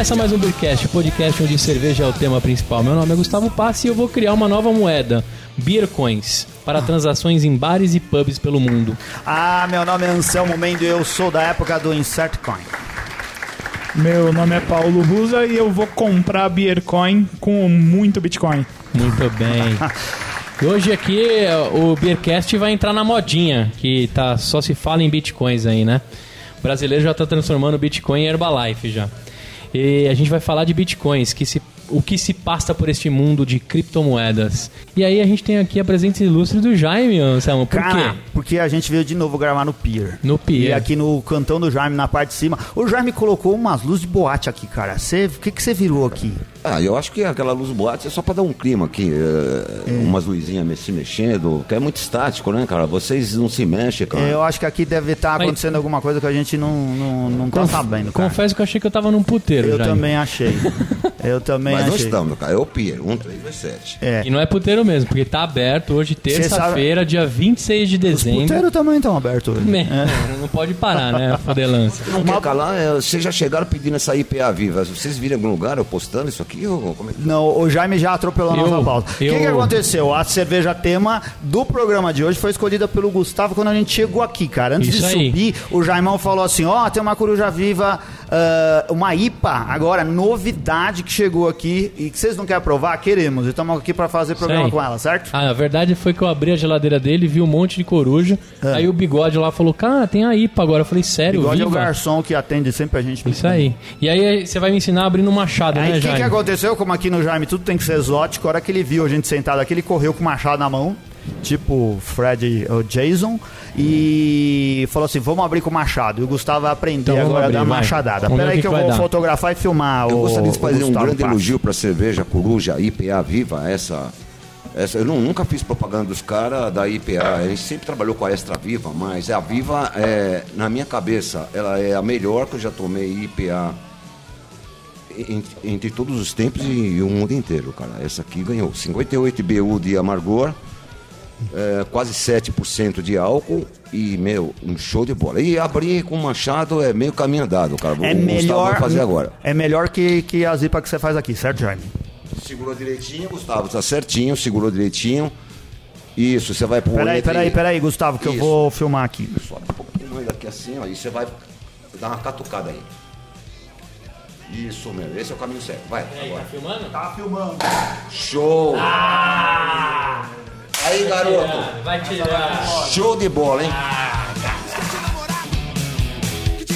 Começa mais um Beercast, podcast onde cerveja é o tema principal. Meu nome é Gustavo Passi e eu vou criar uma nova moeda, Beer Coins, para transações em bares e pubs pelo mundo. Ah, meu nome é Anselmo Mendo e eu sou da época do Insert Coin. Meu nome é Paulo Rusa e eu vou comprar Beercoin com muito Bitcoin. Muito bem. E hoje aqui o Beercast vai entrar na modinha, que tá, só se fala em bitcoins aí, né? O brasileiro já está transformando o Bitcoin em Herbalife já. E a gente vai falar de bitcoins, que se o que se passa por este mundo de criptomoedas. E aí a gente tem aqui a presença ilustre do Jaime, Anselmo. Por Cara, quê? porque a gente veio de novo gravar no Pier. No Pier. E aqui no cantão do Jaime, na parte de cima. O Jaime colocou umas luzes de boate aqui, cara. O que que você virou aqui? Ah, eu acho que aquela luz boate é só pra dar um clima aqui. é, Umas luzinhas se mexendo, que é muito estático, né, cara? Vocês não se mexem, cara. Eu acho que aqui deve estar Mas- acontecendo alguma coisa que a gente não, não, não tá Conf- sabendo, cara. Confesso que eu achei que eu tava num puteiro, Eu Jaime. também achei. Eu também Mas não achei. estamos, cara. É o Pier, 1327. É. E não é puteiro mesmo, porque tá aberto hoje, terça-feira, dia 26 de Os dezembro. puteiros também estão abertos hoje. Me- Não pode parar, né? Fodelança. Não quer calar? É, vocês já chegaram pedindo essa IPA viva. Vocês viram em algum lugar eu postando isso aqui? Ou como é que... Não, o Jaime já atropelou a Eu- nossa pauta. O que, que aconteceu? A cerveja tema do programa de hoje foi escolhida pelo Gustavo quando a gente chegou aqui, cara. Antes Isso de aí. subir, o Jaimão falou assim: ó, tem uma coruja viva, ah, uma IPA, agora, novidade que chegou aqui e que vocês não querem provar? Queremos. E estamos aqui pra fazer programa com ela, certo? Ah, a verdade foi que eu abri a geladeira dele, vi um monte de coruja. É. Aí o bigode lá falou: Cara, tem a IPA agora. Eu falei: Sério, Igual é o viva? garçom que atende sempre a gente. Isso aí. E aí você vai me ensinar abrindo um machado, Aí né, o que, Jaime? aconteceu? Como aqui no Jaime tudo tem que ser exótico, a hora que ele viu a gente sentado aqui, ele correu com o machado na mão, tipo Fred ou Jason, e falou assim: vamos abrir com o machado. E o Gustavo vai aprender Então agora a abrir, dar vai. machadada. Vamos ver Pera o aí que que, eu vou dar. fotografar e filmar Eu o. gostaria de fazer um grande Passo. elogio pra cerveja Coruja IPA Viva, essa. essa eu nu- nunca fiz propaganda dos caras da IPA. A gente sempre trabalhou com a Extra Viva, mas a Viva, é, na minha cabeça, ela é a melhor que eu já tomei IPA en- entre todos os tempos e o mundo inteiro, cara. Essa aqui ganhou 58 BU de amargor, é, quase 7% de álcool e, meu, um show de bola. E abrir com machado é meio caminho andado, cara. É o Gustavo melhor, vai fazer agora. é melhor que, que a zipa que você faz aqui, certo, Jaime? Segurou direitinho, Gustavo, tá certinho, segurou direitinho. Isso, você vai pôr. Peraí, peraí, peraí, Gustavo, que eu Isso. vou filmar aqui. Sobe um pouquinho mais daqui assim, ó, e você vai dar uma catucada aí. Isso mesmo, esse é o caminho certo. Vai, agora. filmando? Tá filmando. Show! Aí, garoto! Vai tirar. Show de bola, hein? O namorado que te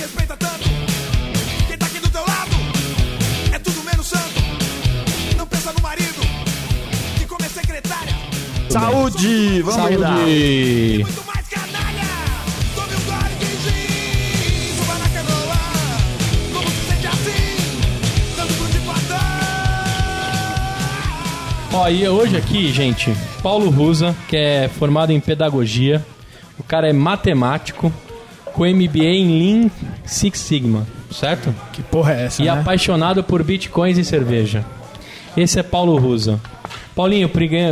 Ó, e hoje aqui, gente, Paulo Rusa, que é formado em pedagogia. O cara é matemático, com MBA em Lean Six Sigma, certo? Que porra é essa, E né? apaixonado por bitcoins e cerveja. Esse é Paulo Rusa. Paulinho,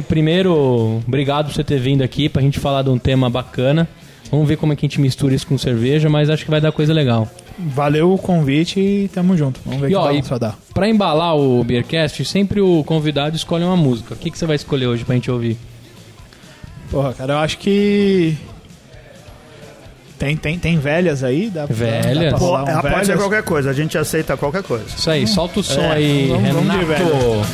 primeiro, obrigado por você ter vindo aqui pra gente falar de um tema bacana. Vamos ver como é que a gente mistura isso com cerveja, mas acho que vai dar coisa legal. Valeu o convite e tamo junto. Vamos ver E que ó, e balanço vai dar. pra embalar o Beercast, sempre o convidado escolhe uma música. O que, que você vai escolher hoje pra gente ouvir? Porra, cara, eu acho que... Tem, tem, tem velhas aí? Dá, pra- Velhas? Dá pra Pô, rolar um ela pode ser velhas? qualquer coisa, a gente aceita qualquer coisa. Isso aí, solta o som É, aí, vamos- Renato. Vamos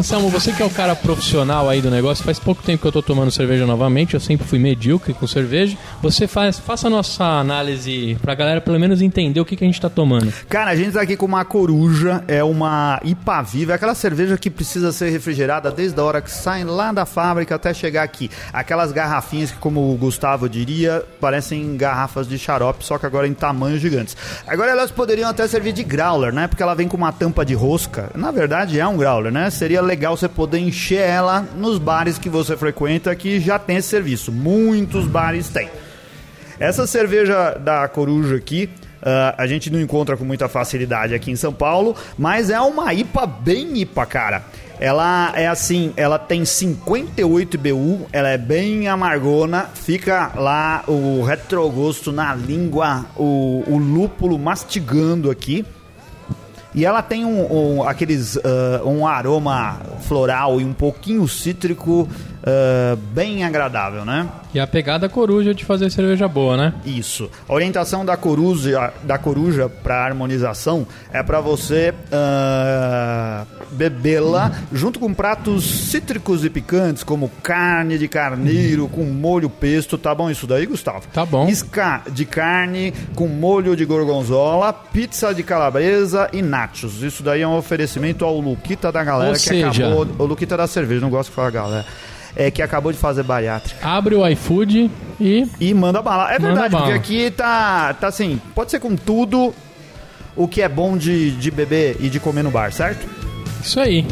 Anselmo, você que é o cara profissional aí do negócio, faz pouco tempo que eu tô tomando cerveja novamente, eu sempre fui medíocre com cerveja. Você faz, faça a nossa análise pra galera pelo menos entender o que, que a gente tá tomando. Cara, a gente tá aqui com uma coruja, é uma IPA viva, é aquela cerveja que precisa ser refrigerada desde a hora que sai lá da fábrica até chegar aqui. Aquelas garrafinhas que, como o Gustavo diria, parecem garrafas de xarope, só que agora em tamanhos gigantes. Agora elas poderiam até servir de growler, né? Porque ela vem com uma tampa de rosca. Na verdade é um growler, né? Seria legal você poder encher ela nos bares que você frequenta que já tem esse serviço. Muitos bares têm. Essa cerveja da Coruja aqui Ah, a gente não encontra com muita facilidade aqui em São Paulo, mas é uma IPA bem IPA, cara. Ela é assim, ela tem 58 IBU, ela é bem amargona, fica lá o retrogosto na língua, o, o lúpulo mastigando aqui. E ela tem um, um- aqueles ah, um aroma floral e um pouquinho cítrico ah, bem agradável, né? E a pegada coruja de fazer cerveja boa, né? Isso. A orientação da coruja da coruja para harmonização é para você ah, bebê-la junto com pratos cítricos e picantes como carne de carneiro com molho pesto, tá bom isso daí, Gustavo? Tá bom. Isca de carne com molho de gorgonzola, pizza de calabresa e nachos. Isso daí é um oferecimento ao Luquita da galera Ou que seja- acabou, o Luquita da cerveja, não gosto de falar galera. É que acabou de fazer bariátrica. Abre o iFood e E manda bala. É Manda verdade, bala. porque aqui tá, tá assim, pode ser com tudo o que é bom de, de beber e de comer no bar, certo? isso aí.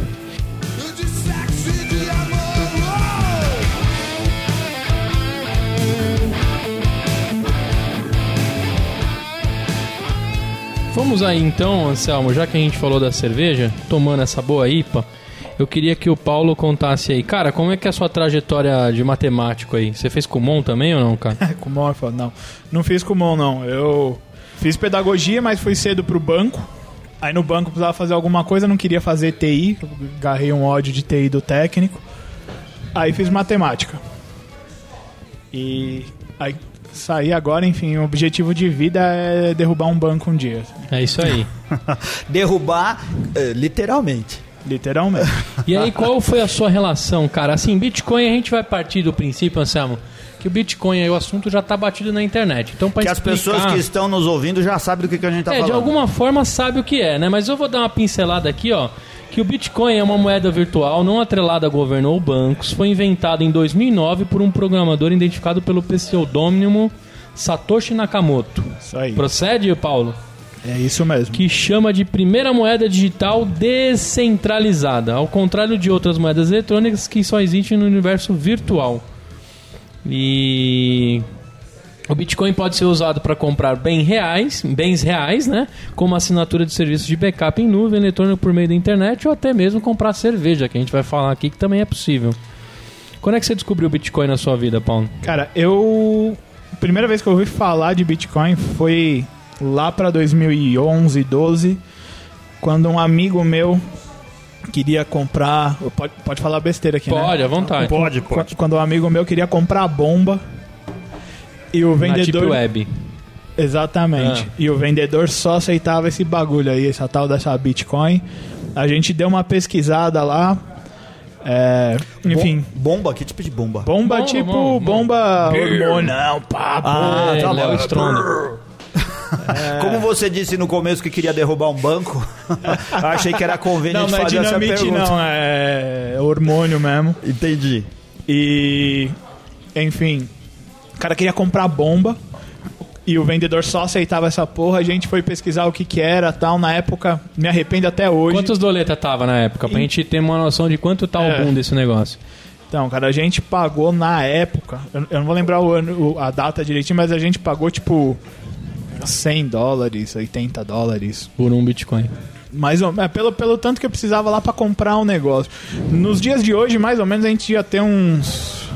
Vamos aí então, Anselmo, já que a gente falou da cerveja, tomando essa boa IPA, eu queria que o Paulo contasse aí. Cara, como é que é a sua trajetória de matemático aí? Você fez Kumon também ou não, cara? Kumon, eu falo, não. Não fiz Kumon, não. Eu fiz pedagogia, mas fui cedo pro banco. Aí no banco precisava fazer alguma coisa, não queria fazer TI. eu Agarrei um ódio de TI do técnico. Aí fiz matemática. E aí saí agora, enfim, o objetivo de vida é derrubar um banco um dia. É isso aí. Derrubar, eh, literalmente. Literalmente. E aí, qual foi a sua relação, cara? Assim, Bitcoin, a gente vai partir do princípio, Anselmo, que o Bitcoin aí, o assunto já tá batido na internet. Então, pra Que as explicar... pessoas que estão nos ouvindo já sabem do que, que a gente tá É, falando. de alguma forma sabe o que é, né? Mas eu vou dar uma pincelada aqui, ó. Que o Bitcoin é uma moeda virtual não atrelada a governo ou bancos. Foi inventado em 2009 por um programador identificado pelo pseudônimo Satoshi Nakamoto. Isso aí. Procede, Paulo? É isso mesmo. Que chama de primeira moeda digital descentralizada, ao contrário de outras moedas eletrônicas que só existem no universo virtual. E o Bitcoin pode ser usado para comprar bem reais, bens reais, né? Como assinatura de serviços de backup em nuvem, eletrônico por meio da internet ou até mesmo comprar cerveja, que a gente vai falar aqui que também é possível. Quando é que você descobriu o Bitcoin na sua vida, Paulo? Cara, eu. A primeira vez que eu ouvi falar de Bitcoin foi lá pra 2011, 12, quando um amigo meu queria comprar. Pode, pode falar besteira aqui, Pode, né? à vontade. Pode, pode. Quando um amigo meu queria comprar a bomba e o Na vendedor. Web. Exatamente. Ah. E o vendedor só aceitava esse bagulho aí, essa tal dessa Bitcoin. A gente deu uma pesquisada lá. é, enfim. Bom- bomba? Que tipo de bomba? Bomba, Bomba, tipo bomba. bomba hormonal, pá, Ah, é, tá Léo. Como você disse no começo que queria derrubar um banco, eu achei que era Não, conveniente não é fazer essa dinamite, pergunta. não, é hormônio mesmo. Entendi. E. Enfim, o cara queria comprar bomba e o vendedor só aceitava essa porra. A gente foi pesquisar o que que era tal. Na época, me arrependo até hoje. Quantos doleta tava na época? Pra E- gente ter uma noção de quanto tá É. o boom desse negócio. Então, cara, a gente pagou na época. Eu, eu não vou lembrar o ano, a data direitinho, mas a gente pagou tipo 100 dólares, 80 dólares. Por um Bitcoin. Mais ou, é, pelo, pelo tanto que eu precisava lá pra comprar um negócio. Nos dias de hoje, mais ou menos, a gente ia ter uns.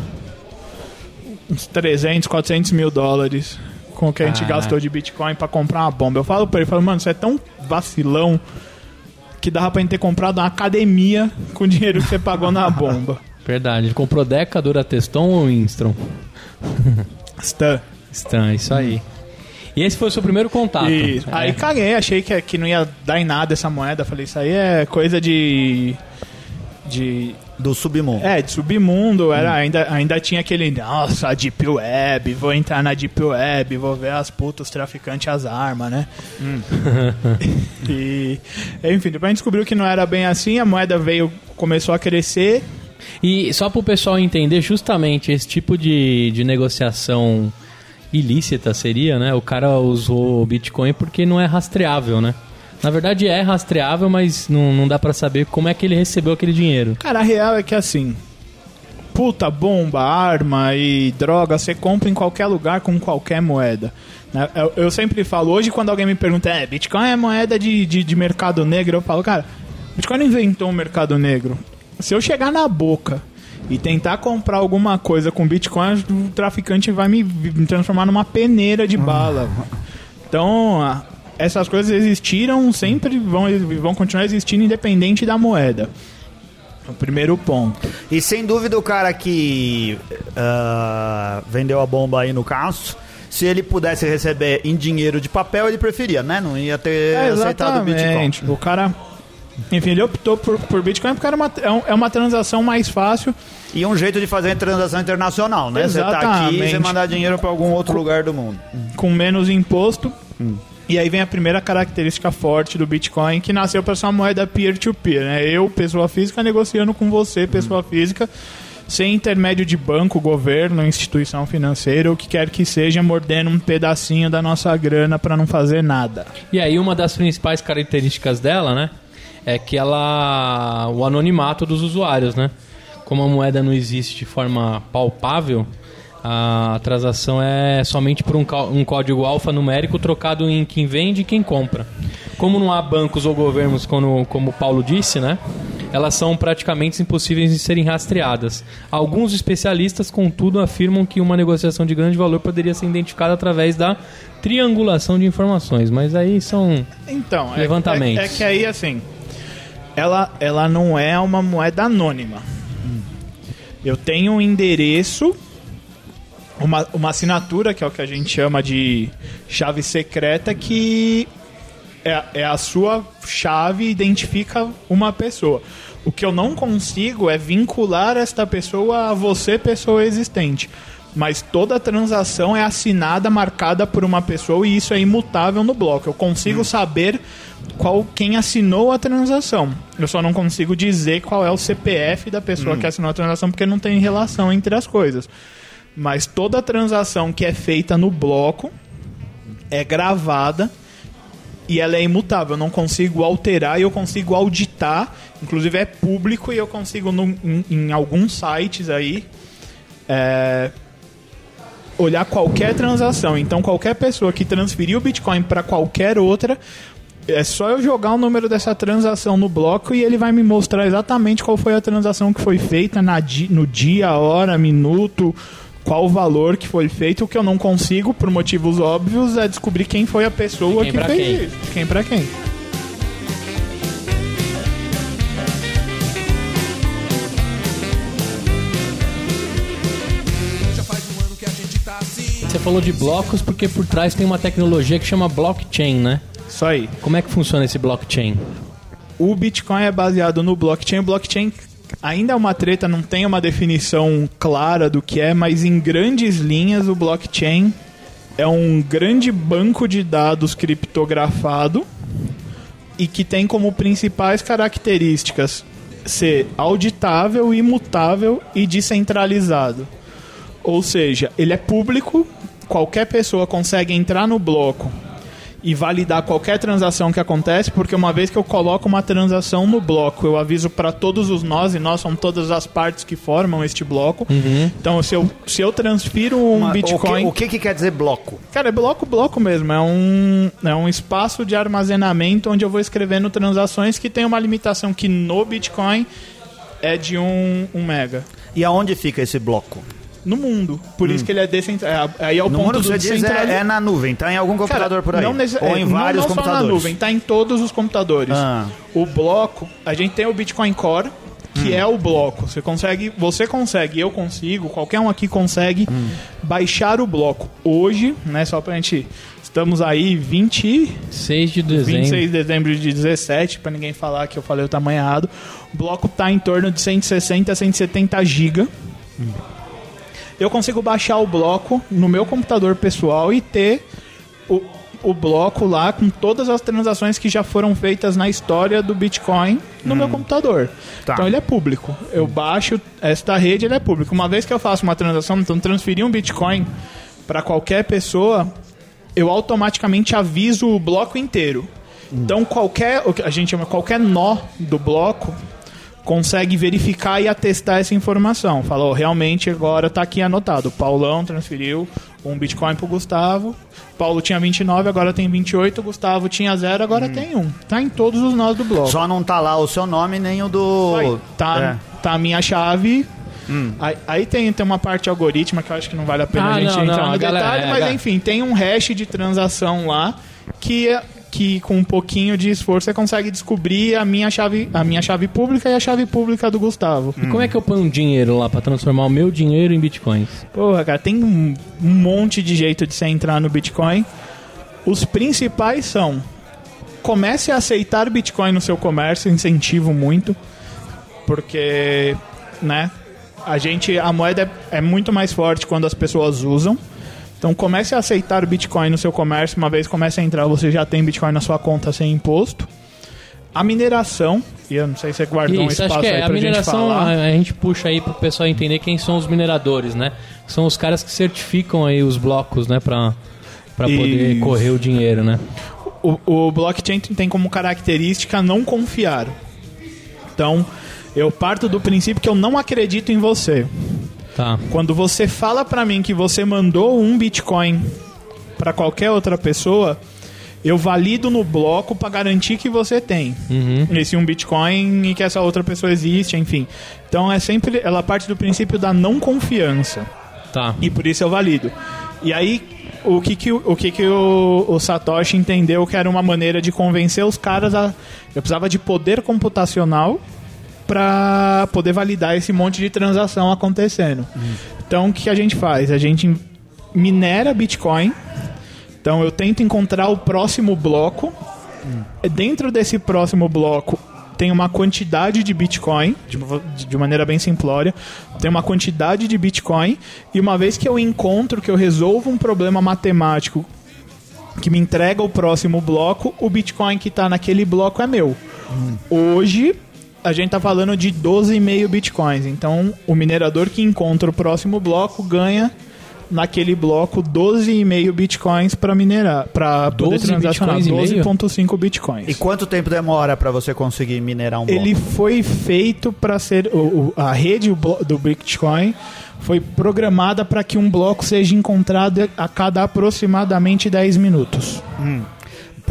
uns 300, 400 mil dólares com o que a gente Caraca. gastou de Bitcoin pra comprar uma bomba. Eu falo pra ele, falo, mano, você é tão vacilão que dava pra gente ter comprado uma academia com o dinheiro que você pagou na bomba. Verdade. Ele comprou Deca, Durateston ou Instron? Stan. Estranho, isso aí. E esse foi o seu primeiro contato. Isso. É. Aí caguei, achei que, que não ia dar em nada essa moeda. Falei, isso aí é coisa de. de. Do submundo. É, de submundo. Era, ainda, ainda tinha aquele. Nossa, a Deep Web, vou entrar na Deep Web, vou ver as putas traficantes as armas, né? e. Enfim, depois a gente descobriu que não era bem assim, a moeda veio, começou a crescer. E só pro pessoal entender, justamente esse tipo de, de negociação ilícita seria, né? O cara usou o Bitcoin porque não é rastreável, né? Na verdade é rastreável, mas não, não dá pra saber como é que ele recebeu aquele dinheiro. Cara, a real é que assim. puta, bomba, arma e droga, você compra em qualquer lugar com qualquer moeda. né? Eu, eu sempre falo, hoje quando alguém me pergunta, é, Bitcoin é moeda de, de, de mercado negro, eu falo, cara, Bitcoin inventou o mercado negro. Se eu chegar na boca e tentar comprar alguma coisa com Bitcoin, o traficante vai me, me transformar numa peneira de bala. Então, essas coisas existiram, sempre vão, vão continuar existindo independente da moeda. O primeiro ponto. E sem dúvida o cara que ah, vendeu a bomba aí no caso, se ele pudesse receber em dinheiro de papel, ele preferia, né? Não ia ter É, aceitado o Bitcoin. O cara. Enfim, ele optou por, por Bitcoin porque era uma, é, um- é uma transação mais fácil. E um jeito de fazer transação internacional, né? Você tá aqui e você Exatamente. mandar dinheiro para algum outro lugar do mundo. com menos imposto. E aí vem a primeira característica forte do Bitcoin, que nasceu para ser uma moeda peer-to-peer, né? Eu, pessoa física, negociando com você, pessoa física, sem intermédio de banco, governo, instituição financeira, o que quer que seja, mordendo um pedacinho da nossa grana para não fazer nada. E aí uma das principais características dela, né, é que ela o anonimato dos usuários, né? Como a moeda não existe de forma palpável, a transação é somente por um, um código alfanumérico trocado em quem vende e quem compra. Como não há bancos ou governos, como, como o Paulo disse, né? Elas são praticamente impossíveis de serem rastreadas. Alguns especialistas, contudo, afirmam que uma negociação de grande valor poderia ser identificada através da triangulação de informações, mas aí são Então, é- Levantamentos. É, é que aí, assim, ela, ela não é uma moeda anônima. Eu tenho um endereço, uma, uma assinatura, que é o que a gente chama de chave secreta, que é, é a sua chave identifica uma pessoa. O que eu não consigo é vincular esta pessoa a você, pessoa existente. Mas toda transação é assinada, marcada por uma pessoa e isso é imutável no bloco. Eu consigo saber qual quem assinou a transação. Eu só não consigo dizer qual é o CPF da pessoa que assinou a transação porque não tem relação entre as coisas. Mas toda transação que é feita no bloco é gravada e ela é imutável. Eu não consigo alterar e eu consigo auditar. Inclusive é público e eu consigo num- em, em alguns sites aí é, olhar qualquer transação. Então qualquer pessoa que transferir o Bitcoin para qualquer outra é só eu jogar o número dessa transação no bloco e ele vai me mostrar exatamente qual foi a transação que foi feita na di- no dia, hora, minuto, qual o valor que foi feito. O que eu não consigo, por motivos óbvios, é descobrir quem foi a pessoa que fez quem. isso. De Quem pra quem. Você falou de blocos porque por trás tem uma tecnologia que chama blockchain, né? Isso aí. Como é que funciona esse blockchain? O Bitcoin é baseado no blockchain. O blockchain ainda é uma treta, não tem uma definição clara do que é, mas em grandes linhas o blockchain é um grande banco de dados criptografado e que tem como principais características ser auditável, imutável e descentralizado. Ou seja, ele é público, qualquer pessoa consegue entrar no bloco e validar qualquer transação que acontece, porque uma vez que eu coloco uma transação no bloco, eu aviso para todos os nós, e nós são todas as partes que formam este bloco. Então, se eu, se eu transfiro um Uma- Bitcoin. O que, o que que quer dizer bloco? Cara, é bloco, bloco mesmo. É um, é um espaço de armazenamento onde eu vou escrevendo transações que tem uma limitação que no Bitcoin é de um, um mega. E aonde fica esse bloco? No mundo. Por isso que ele é descentralizado. Aí é o No ponto mundo do diz é, é na nuvem, tá em algum computador Cara, por aí. Não necess- Ou em é, vários não, não computadores. só na nuvem, tá em todos os computadores. Ah. O bloco, a gente tem o Bitcoin Core, que Hum. é o bloco. Você consegue, você consegue, eu consigo, qualquer um aqui consegue Hum. baixar o bloco. Hoje, né, só pra gente estamos aí 20 6 de dezembro. 26 de dezembro de 17, pra ninguém falar que eu falei o tamanho errado. O bloco tá em torno de 160 a 170 GB. Eu consigo baixar o bloco no meu computador pessoal e ter o, o bloco lá com todas as transações que já foram feitas na história do Bitcoin no meu computador. Tá. Então ele é público. Eu baixo esta rede, ele é público. Uma vez que eu faço uma transação, então transferir um Bitcoin para qualquer pessoa, eu automaticamente aviso o bloco inteiro. Então qualquer, a gente chama qualquer nó do bloco, consegue verificar e atestar essa informação. Falou, realmente agora tá aqui anotado. O Paulão transferiu um Bitcoin pro Gustavo. Paulo tinha 29, agora tem 28. O Gustavo tinha zero, agora tem um. Tá em todos os nós do bloco. Só não tá lá o seu nome nem o do. Aí, tá, É. tá a minha chave. Aí, aí tem, tem uma parte algorítmica que eu acho que não vale a pena Ah, a gente não, entrar não, no galera- detalhe, é, mas galera. enfim, tem um hash de transação lá que, é- que com um pouquinho de esforço você consegue descobrir a minha chave, a minha chave pública e a chave pública do Gustavo. E como é que eu ponho dinheiro lá pra transformar o meu dinheiro em bitcoins? Porra, cara, tem um, um monte de jeito de você entrar no Bitcoin. Os principais são: comece a aceitar Bitcoin no seu comércio, incentivo muito, porque, né? A gente, a moeda é, é muito mais forte quando as pessoas usam. Então comece a aceitar Bitcoin no seu comércio. Uma vez comece a entrar, você já tem Bitcoin na sua conta sem imposto. A mineração, e eu não sei se você guardou um Isso, espaço acho que é. aí A pra gente mineração, falar. a, a gente puxa aí pro pessoal entender quem são os mineradores, né? São os caras que certificam aí os blocos, né? Pra, pra poder Isso. correr o dinheiro, né? o, o blockchain tem como característica não confiar. Então, eu parto do princípio que eu não acredito em você. Tá. Quando você fala pra mim que você mandou um Bitcoin pra qualquer outra pessoa, eu valido no bloco pra garantir que você tem Uhum. esse um Bitcoin e que essa outra pessoa existe, enfim. Então é sempre ela parte do princípio da não confiança Tá. e por isso eu valido. E aí, o que que, o, o que, que o, o Satoshi entendeu que era uma maneira de convencer os caras a. Eu precisava de poder computacional para poder validar esse monte de transação acontecendo. Então, o que a gente faz? A gente minera Bitcoin. Então, eu tento encontrar o próximo bloco. Dentro desse próximo bloco, tem uma quantidade de Bitcoin, de, maneira bem simplória, tem uma quantidade de Bitcoin, e uma vez que eu encontro, que eu resolvo um problema matemático que me entrega o próximo bloco, o Bitcoin que está naquele bloco é meu. Hoje, a gente tá falando de 12,5 Bitcoins, então o minerador que encontra o próximo bloco ganha naquele bloco 12,5 Bitcoins para minerar, para poder 12 transacionar bitcoins e meio? 12,5 Bitcoins. E quanto tempo demora pra você conseguir minerar um bloco? Ele foi feito para ser. o- o- a rede do Bitcoin foi programada para que um bloco seja encontrado a cada aproximadamente 10 minutos.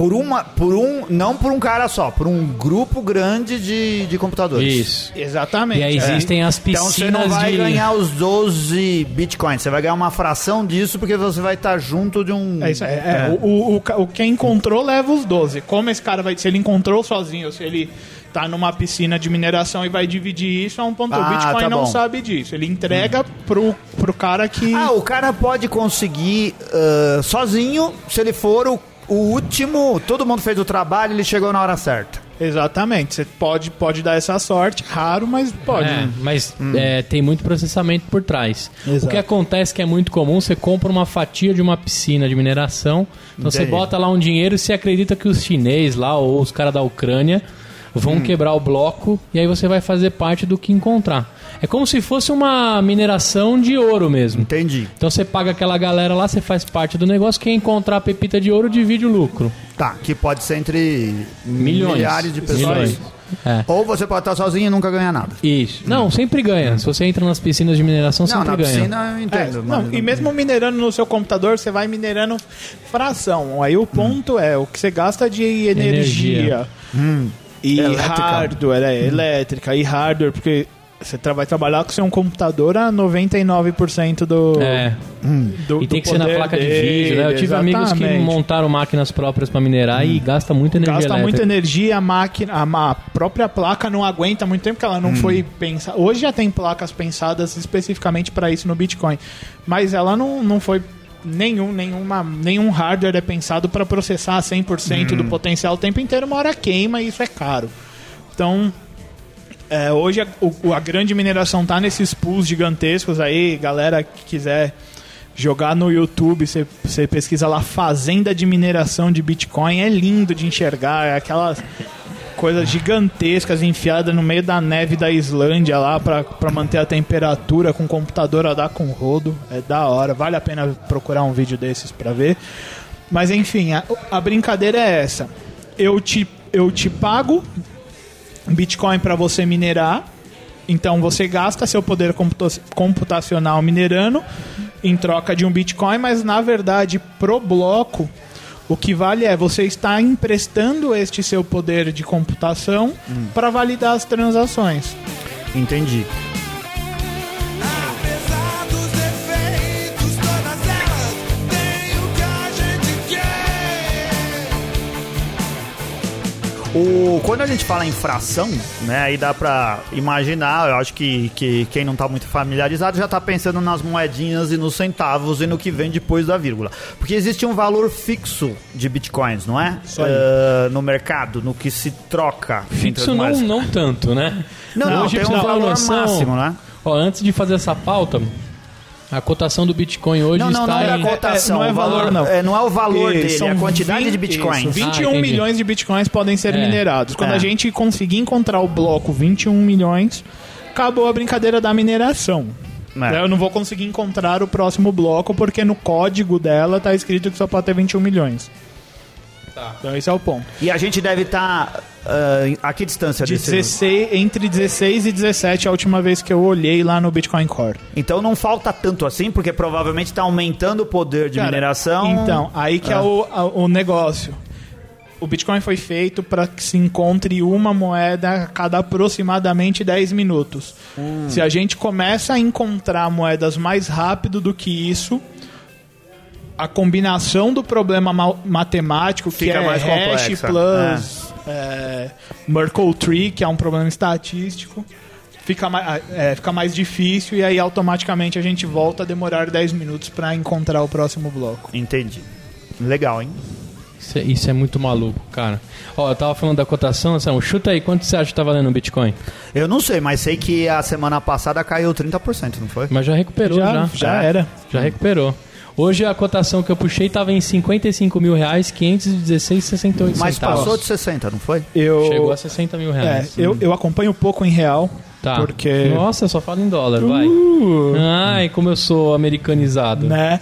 Por uma. Por um. Não por um cara só, por um grupo grande de, de computadores. Isso. Exatamente. E aí é. existem as Então piscinas você não vai de... ganhar os 12 bitcoins, você vai ganhar uma fração disso porque você vai estar junto de um. É isso aí. É, O, o, o, o quem encontrou leva os 12. Como esse cara vai. Se ele encontrou sozinho, ou se ele tá numa piscina de mineração e vai dividir isso, é um ponto. Ah, o Bitcoin tá não sabe disso. Ele entrega pro, pro cara que. Ah, o cara pode conseguir ah, sozinho, se ele for o, o último, todo mundo fez o trabalho, ele chegou na hora certa. Exatamente. Você pode, pode dar essa sorte. Raro, mas pode. É, mas é, tem muito processamento por trás. Exato. O que acontece que é muito comum, você compra uma fatia de uma piscina de mineração, então você bota lá um dinheiro e você acredita que os chineses lá ou os caras da Ucrânia vão quebrar o bloco e aí você vai fazer parte do que encontrar. É como se fosse uma mineração de ouro mesmo. Entendi. Então você paga aquela galera lá, você faz parte do negócio, quem encontrar a pepita de ouro divide o lucro. Tá, que pode ser entre Milhões. milhares de pessoas. Milhões. É. Ou você pode estar sozinho e nunca ganhar nada. Isso. Não, sempre ganha. Se você entra nas piscinas de mineração, Não, sempre na ganha. piscina eu É, entendo. não, mas- e mesmo minerando no seu computador, você vai minerando fração. Aí o ponto é o que você gasta de energia. Energia. E Elétrica. hardware, é, elétrica e hardware, porque você vai trabalhar com seu computador a 99% do, É. do E tem do que ser na placa de vídeo, né? Eu tive amigos que exatamente. montaram máquinas próprias pra minerar e gasta muita energia Gasta elétrica. muita energia, a máquina, a, própria placa não aguenta muito tempo, porque ela não foi pensada. Hoje já tem placas pensadas especificamente para isso no Bitcoin, mas ela não, não foi nenhum, nenhuma, nenhum hardware é pensado para processar 100% do potencial o tempo inteiro, uma hora queima e isso é caro. Então, é, hoje a, o- a grande mineração tá nesses pools gigantescos aí, galera que quiser jogar no YouTube, você- pesquisa lá Fazenda de Mineração de Bitcoin, é lindo de enxergar, é aquelas coisas gigantescas enfiadas no meio da neve da Islândia lá pra manter a temperatura com computador a dar com rodo, é da hora, vale a pena procurar um vídeo desses pra ver. Mas enfim, a, a brincadeira é essa. Eu te, eu te pago Bitcoin para você minerar. Então você gasta seu poder computa- computacional minerando em troca de um Bitcoin, mas na verdade pro bloco o que vale é você estar emprestando este seu poder de computação para validar as transações. Entendi. O, quando a gente fala em fração, né, aí dá pra imaginar, eu acho que, que quem não tá muito familiarizado já tá pensando nas moedinhas e nos centavos e no que vem depois da vírgula. Porque existe um valor fixo de bitcoins, não é? Isso aí. Eh, no mercado, no que se troca. entre Fixo as não, moedas. não tanto, né? Não, não, Hoje, tem um valor noção, máximo, né? Ó, antes de fazer essa pauta, a cotação do Bitcoin hoje Não, não, está não é a em... cotação. não é o valor, não. É, não é o valor dele, são é a quantidade 20 de bitcoins. isso, 21 Ah, milhões de bitcoins podem ser É. minerados. Quando É. a gente conseguir encontrar o bloco 21 milhões, acabou a brincadeira da mineração. É. Eu não vou conseguir encontrar o próximo bloco porque no código dela tá escrito que só pode ter 21 milhões. Então esse é o ponto. E a gente deve estar. a que distância De desse? 16, entre 16 e 17 é a última vez que eu olhei lá no Bitcoin Core. Então não falta tanto assim, porque provavelmente está aumentando o poder de Cara, mineração. Então, aí que é Ah. o, a- o negócio. O Bitcoin foi feito para que se encontre uma moeda a cada aproximadamente 10 minutos. Hum. Se a gente começa a encontrar moedas mais rápido do que isso, a combinação do problema ma- matemático, que Fica é mais hash complexa. plus é, Merkle Tree, que é um problema estatístico, fica mais, é, fica mais difícil e aí automaticamente a gente volta a demorar 10 minutos para encontrar o próximo bloco. Entendi. Legal, hein? Isso é, isso é muito maluco, cara. Ó, eu tava falando da cotação, Samu, chuta aí, quanto você acha que tá valendo o Bitcoin? Eu não sei, mas sei que a semana passada caiu 30%, não foi? Mas já recuperou, já. Já, já É. era. Já recuperou. Hoje a cotação que eu puxei tava em 55 mil reais, 516,68 Mas centavos. passou de 60, não foi? Eu, Chegou a 60 mil é, reais. eu, eu acompanho pouco em real, Tá. porque... Nossa, só falo em dólar, vai. Uh, Ai, como eu sou americanizado. né?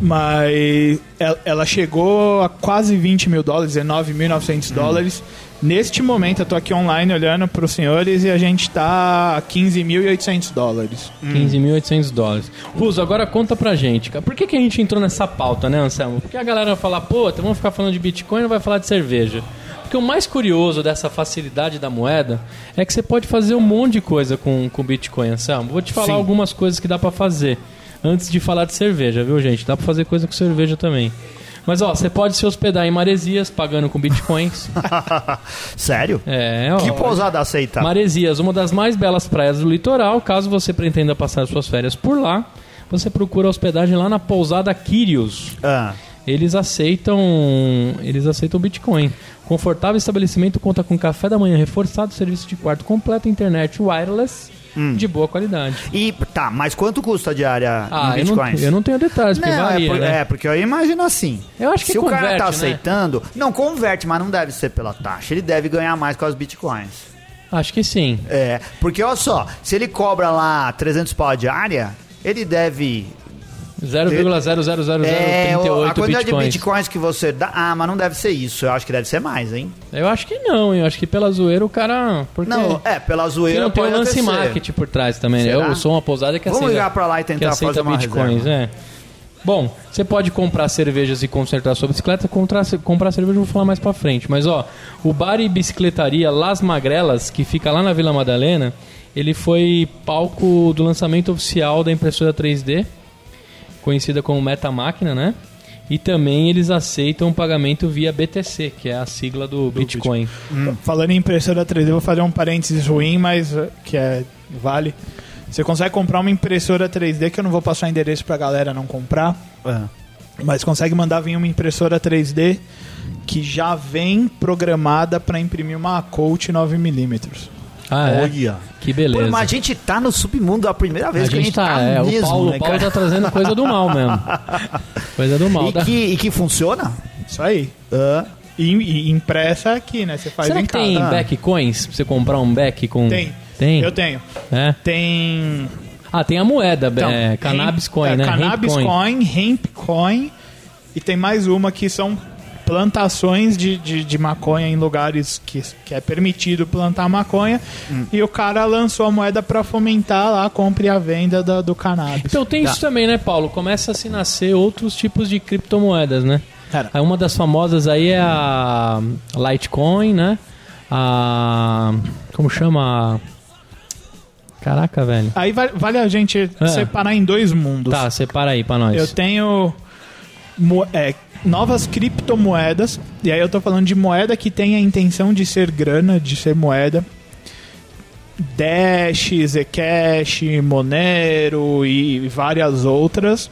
Mas ela, ela chegou a quase 20 mil dólares, 19.900 dólares. Neste momento, eu tô aqui online olhando para os senhores e a gente tá a 15.800 dólares. 15.800 dólares. Russo, agora conta pra gente, cara. Por que, que a gente entrou nessa pauta, né, Anselmo? Porque a galera vai falar, pô, então vamos ficar falando de Bitcoin e não vai falar de cerveja. Porque o mais curioso dessa facilidade da moeda é que você pode fazer um monte de coisa com o Bitcoin, Anselmo. Vou te falar Sim. algumas coisas que dá pra fazer antes de falar de cerveja, viu, gente? Dá pra fazer coisa com cerveja também. Mas, ó, você pode se hospedar em Maresias pagando com Bitcoins. Sério? É, ó. Que pousada aceita? Maresias, uma das mais belas praias do litoral. Caso você pretenda passar suas férias por lá, você procura hospedagem lá na pousada Kyrios. Ah, Eles aceitam, eles aceitam Bitcoin. Confortável estabelecimento conta com café da manhã reforçado, serviço de quarto completo, internet wireless de boa qualidade. e tá, mas quanto custa a diária Ah, em eu não, bitcoins? eu não tenho detalhes, porque Não, varia, é, por- né? é, porque eu imagino assim. Eu acho que Se o cara converte, tá né? aceitando, não converte, mas não deve ser pela taxa. Ele deve ganhar mais com as bitcoins. Acho que sim. É, porque olha só, se ele cobra lá 300 pau a diária, ele deve 0,00038 É, a quantidade bitcoins. de bitcoins que você dá. Ah, mas não deve ser isso. Eu acho que deve ser mais, hein? Eu acho que não, eu acho que pela zoeira o cara... Porque... Não, é, pela Porque zoeira não tem o lance marketing por trás também. né? Será? Eu sou uma pousada que Vamos aceita, ligar pra lá e tentar fazer uma bitcoins, reserva. é. Bom, você pode comprar cervejas e consertar sua bicicleta. Comprar, comprar cerveja eu vou falar mais pra frente. Mas ó, o bar e bicicletaria Las Magrelas, que fica lá na Vila Madalena, ele foi palco do lançamento oficial da impressora 3D, conhecida como Metamáquina, né? E também eles aceitam pagamento via BTC, que é a sigla do, Bitcoin. Falando em impressora 3D, eu vou fazer um parênteses ruim, mas uh, que é vale. Você consegue comprar uma impressora 3D, que eu não vou passar endereço pra galera não comprar, É. mas consegue mandar vir uma impressora 3D que já vem programada para imprimir uma Colt 9mm. Ah, é? Olha. Que beleza. Pô, mas a gente tá no submundo a primeira vez a que a gente gente tá, tá, é, mesmo, o Paulo, né, o Paulo tá trazendo coisa do mal mesmo. Coisa do mal. E tá? que, e que funciona? Isso aí. Ah, E, e impressa aqui, né? Você faz Será em que tem casa. back coins? Pra você comprar um back com... Tem. Tem? Eu tenho. É? Tem. Ah, tem a moeda, Então, é, Cannabis hemp- Coin, é, né? Cannabis Hemp coin. Hemp Coin. E tem mais uma que são plantações de, de, de maconha em lugares que, que é permitido plantar maconha. E o cara lançou a moeda para fomentar lá a compra e a venda da- do cannabis. Então tem isso também, né, Paulo? Começa a se nascer outros tipos de criptomoedas, né? Cara. Aí uma das famosas aí é a Litecoin, né? A. Como chama? Caraca, velho. Aí va- vale a gente É. separar em dois mundos. Tá, separa aí pra nós. Eu tenho mo- é, novas criptomoedas, e aí eu tô falando de moeda que tem a intenção de ser grana, de ser moeda. Dash, Zcash, Monero e várias outras.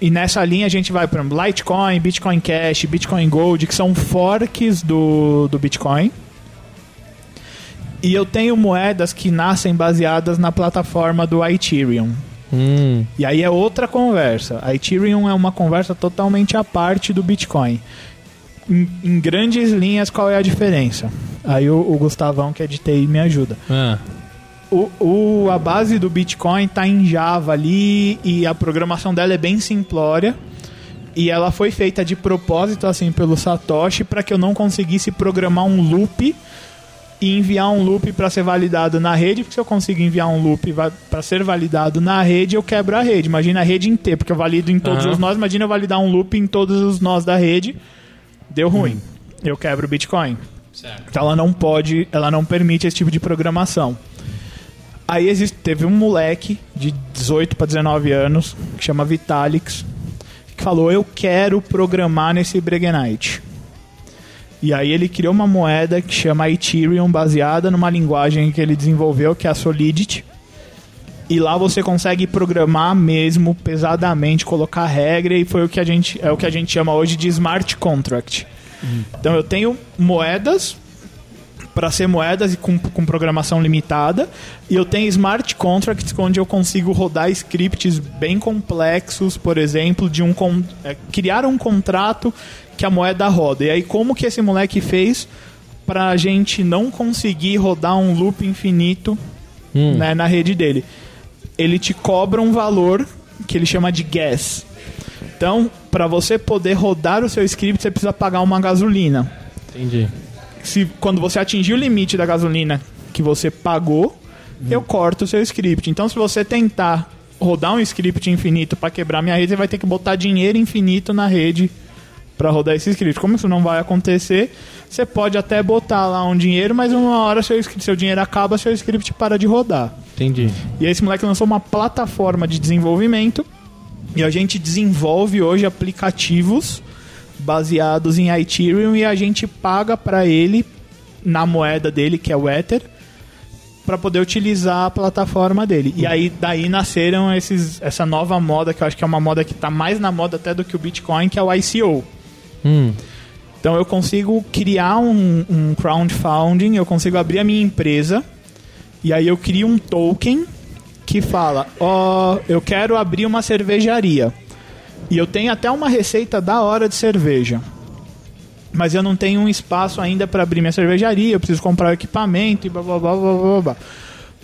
E nessa linha a gente vai para Litecoin, Bitcoin Cash, Bitcoin Gold, que são forks do, do Bitcoin. E eu tenho moedas que nascem baseadas na plataforma do Ethereum. Hum, E aí é outra conversa. A Ethereum é uma conversa totalmente à parte do Bitcoin. Em, em grandes linhas, qual é a diferença? Aí o, o Gustavão, que é de TI, me ajuda. ah, O, o- a base do Bitcoin está em Java ali e a programação dela é bem simplória. E ela foi feita de propósito, assim, pelo Satoshi, para que eu não conseguisse programar um loop e enviar um loop para ser validado na rede, porque se eu consigo enviar um loop para ser validado na rede, eu quebro a rede. Imagina a rede inteira, porque eu valido em todos Aham. os nós, imagina eu validar um loop em todos os nós da rede. Deu ruim. Eu quebro o Bitcoin. certo. Então ela não pode, ela não permite esse tipo de programação. Aí existe, teve um moleque de 18 para 19 anos, que chama Vitalix, que falou: Eu quero programar nesse Bregenite. E aí ele criou uma moeda que chama Ethereum, baseada numa linguagem que ele desenvolveu, que é a Solidity. E lá você consegue programar mesmo pesadamente, colocar regra e foi o que a gente é o que a gente chama hoje de smart contract. Então eu tenho moedas para ser moedas e com, com programação limitada. E eu tenho smart contracts onde eu consigo rodar scripts bem complexos, por exemplo, de um é, criar um contrato que a moeda roda. E aí como que esse moleque fez para a gente não conseguir rodar um loop infinito Hum. né, na rede dele? Ele te cobra um valor que ele chama de gas. Então, para você poder rodar o seu script, você precisa pagar uma gasolina Entendi. se quando você atingir o limite da gasolina que você pagou, eu corto o seu script. Então, se você tentar rodar um script infinito para quebrar minha rede, você vai ter que botar dinheiro infinito na rede para rodar esse script. Como isso não vai acontecer, você pode até botar lá um dinheiro, mas uma hora seu, seu dinheiro acaba, seu script para de rodar. Entendi. E esse moleque lançou uma plataforma de desenvolvimento e a gente desenvolve hoje aplicativos baseados em Ethereum e a gente paga para ele na moeda dele, que é o Ether, para poder utilizar a plataforma dele. E aí daí nasceram esses, essa nova moda, que eu acho que é uma moda que está mais na moda até do que o Bitcoin, que é o ICO. Hum, Então eu consigo criar um, um crowdfunding, eu consigo abrir a minha empresa e aí eu crio um token que fala: Ó, eu quero abrir uma cervejaria. E eu tenho até uma receita da hora de cerveja. Mas eu não tenho um espaço ainda para abrir minha cervejaria, eu preciso comprar equipamento e blá blá blá blá blá blá.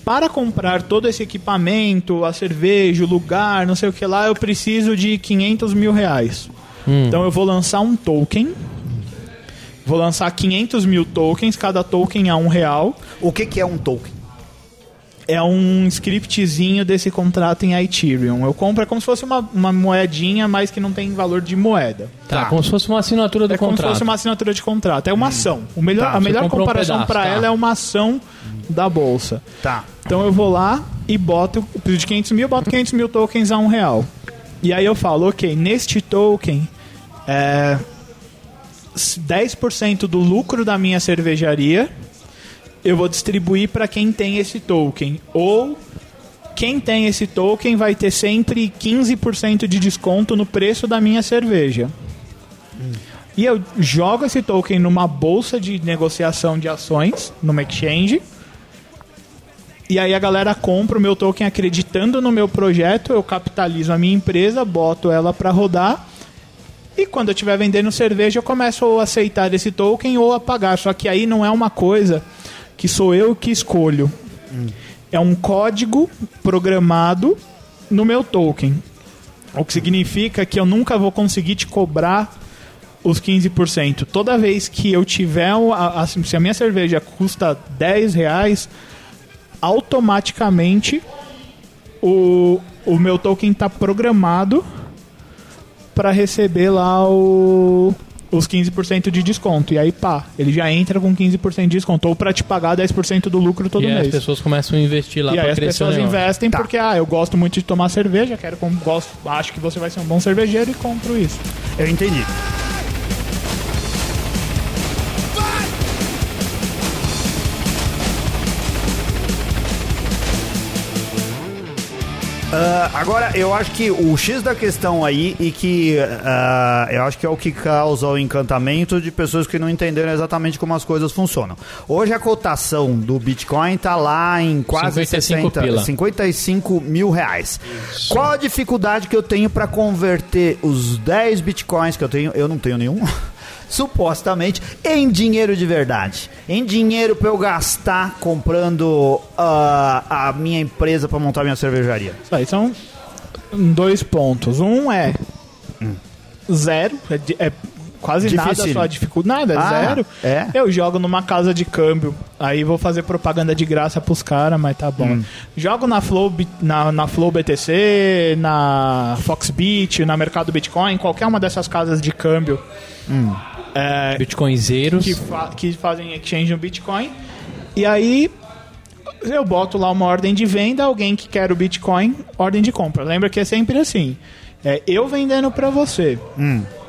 Para comprar todo esse equipamento, a cerveja, o lugar, não sei o que lá, eu preciso de 500 mil reais. Então eu vou lançar um token. Vou lançar 500 mil tokens, cada token a um real. O que, que é um token? É um scriptzinho desse contrato em Ethereum. Eu compro é como se fosse uma, uma moedinha, mas que não tem valor de moeda. tá, Tá. como se fosse uma assinatura do É como se contrato. fosse uma assinatura de contrato. É uma ação. O melhor, Tá, a melhor um comparação pedaço, para tá. ela é uma ação da bolsa. Tá. Então eu vou lá e boto, eu preciso de 500 mil, boto 500 mil tokens a um real. E aí eu falo, ok, neste token, é, 10% do lucro da minha cervejaria eu vou distribuir para quem tem esse token. Ou quem tem esse token vai ter sempre 15% de desconto no preço da minha cerveja. E eu jogo esse token numa bolsa de negociação de ações, numa exchange. E aí a galera compra o meu token acreditando no meu projeto, eu capitalizo a minha empresa, boto ela para rodar. E quando eu estiver vendendo cerveja, eu começo a aceitar esse token ou a pagar. Só que aí não é uma coisa que sou eu que escolho. É um código programado no meu token. O que significa que eu nunca vou conseguir te cobrar os 15%. Toda vez que eu tiver. a- a- se a minha cerveja custa 10 reais, automaticamente o, o meu token está programado para receber lá o, os 15% de desconto. E aí, pá, ele já entra com 15% de desconto. Ou para te pagar 10% do lucro todo e aí as mês. pessoas começam a investir lá E aí pra as crescer o pessoas investem Tá. porque, ah, eu gosto muito de tomar cerveja, quero com, gosto, acho que você vai ser um bom cervejeiro e compro isso. Eu entendi. Ah, agora, eu acho que o X da questão aí e que ah, eu acho que é o que causa o encantamento de pessoas que não entenderam exatamente como as coisas funcionam. Hoje a cotação do Bitcoin tá lá em quase 55 60, pila. 55 mil reais. Qual a dificuldade que eu tenho para converter os 10 Bitcoins que eu tenho? Eu não tenho nenhum. supostamente, em dinheiro de verdade. Em dinheiro para eu gastar comprando ah, a minha empresa para montar minha cervejaria. Isso aí são dois pontos. Um é zero, é, é quase nada Dificílimo. só dificuldade, nada, é Ah, zero. é? Eu jogo numa casa de câmbio, aí vou fazer propaganda de graça pros caras, mas tá bom. Hum. Jogo na Flow, na, na Flow BTC, na Foxbit, na Mercado Bitcoin, qualquer uma dessas casas de câmbio. É, Bitcoinzeiros. que, fa- que fazem exchange no Bitcoin. E aí eu boto lá uma ordem de venda, alguém que quer o Bitcoin, ordem de compra. Lembra que é sempre assim. É, eu vendendo para você.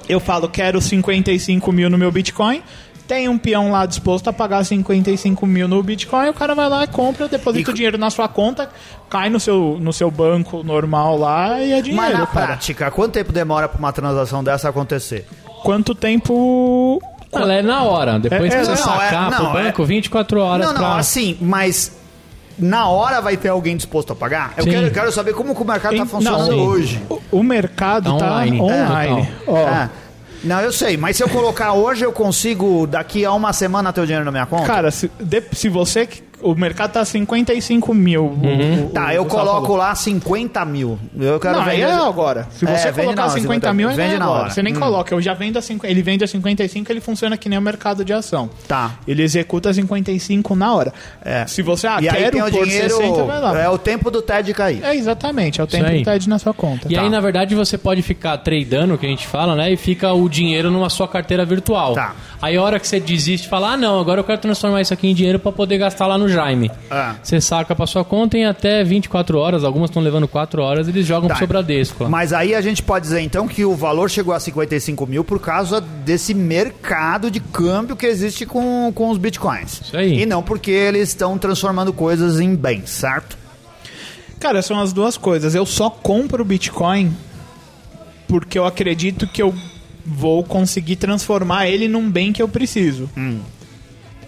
Eu falo, quero 55 mil no meu Bitcoin. Tem um peão lá disposto a pagar 55 mil no Bitcoin, o cara vai lá e compra, deposita E- o dinheiro na sua conta, cai no seu, no seu banco normal lá e é dinheiro, Mas na cara. prática, quanto tempo demora para uma transação dessa acontecer? Quanto tempo Ela é na hora. Depois É, que é, você não, sacar é- pro não, é- banco, 24 horas não, não, pra... assim, mas na hora vai ter alguém disposto a pagar? Eu quero, eu quero saber como o mercado está funcionando não, hoje. O, o mercado Tá tá online. online. É, Ó, Ah, não, eu sei, mas se eu colocar hoje, eu consigo daqui a uma semana ter o dinheiro na minha conta? Cara, se, de- se você. O mercado tá 55 mil. o- o- tá, eu coloco falou. lá 50 mil. Eu quero Não, aí vender. é agora. Se É, você vende colocar na- 50 mil, vende é na agora. hora. Você nem Hum. coloca. Eu já vendo a 50, ele vende a 55, ele funciona que nem o mercado de ação. Tá. Ele executa 55 na hora. É. Se você, ah, e aí tem o dinheiro. 60, vai lá. É o tempo do TED cair. É, exatamente. É o tempo aí. que tá na sua conta. E Tá. aí, na verdade, você pode ficar tradando, que a gente fala, né? E fica o dinheiro numa sua carteira virtual. Tá. Aí a hora que você desiste, fala, ah, não, agora eu quero transformar isso aqui em dinheiro pra poder gastar lá no Jaime. Ah. Você saca pra sua conta em até 24 horas, algumas estão levando 4 horas, eles jogam Tá. pro seu Bradesco. Mas aí a gente pode dizer então que o valor chegou a 55 mil por causa desse mercado de câmbio que existe com, com os bitcoins. Isso aí. E não porque eles estão transformando coisas em bens, certo? Cara, são as duas coisas. Eu só compro Bitcoin porque eu acredito que eu vou conseguir transformar ele num bem que eu preciso.